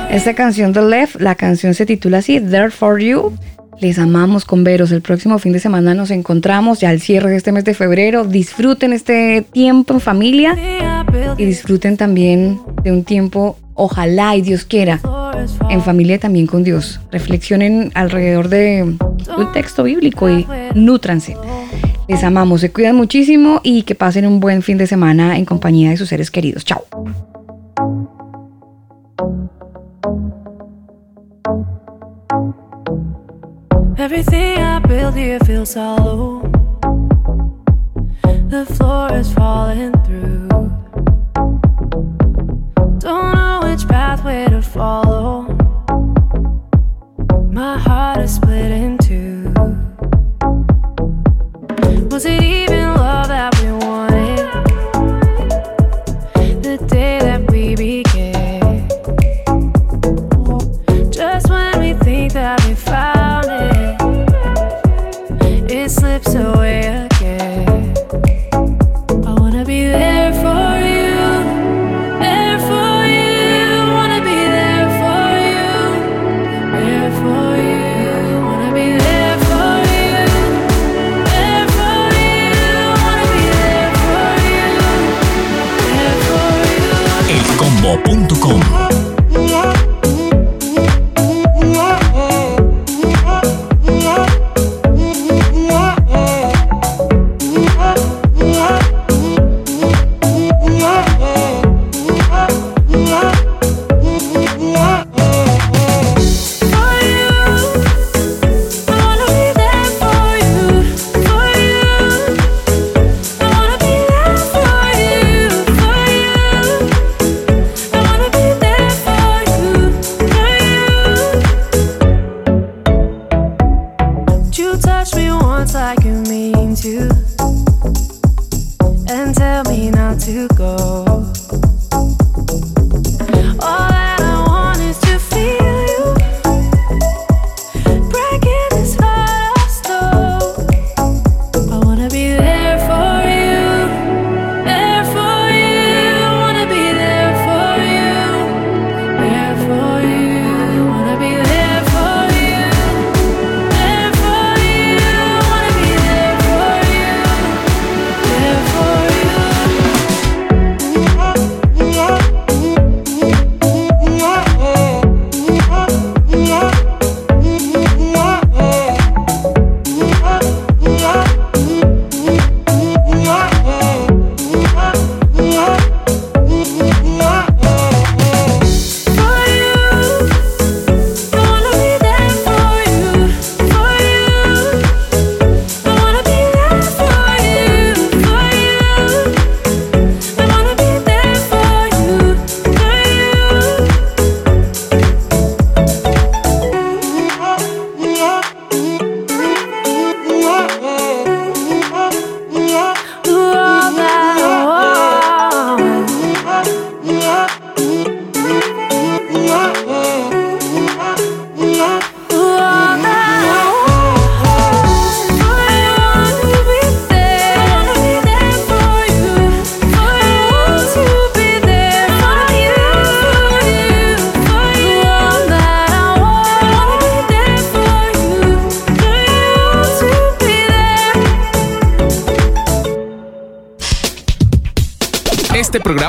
Esta canción de Left, la canción se titula así, There for You. Les amamos con veros. El próximo fin de semana nos encontramos ya al cierre de este mes de febrero. Disfruten este tiempo en familia y disfruten también de un tiempo, ojalá y Dios quiera, en familia también con Dios. Reflexionen alrededor de un texto bíblico y nutranse. Les amamos, se cuidan muchísimo y que pasen un buen fin de semana en compañía de sus seres queridos. Chao. Everything I build here feels hollow. The floor is falling through. Don't know which pathway to follow. My heart is split in two. Was it even love that we wanted?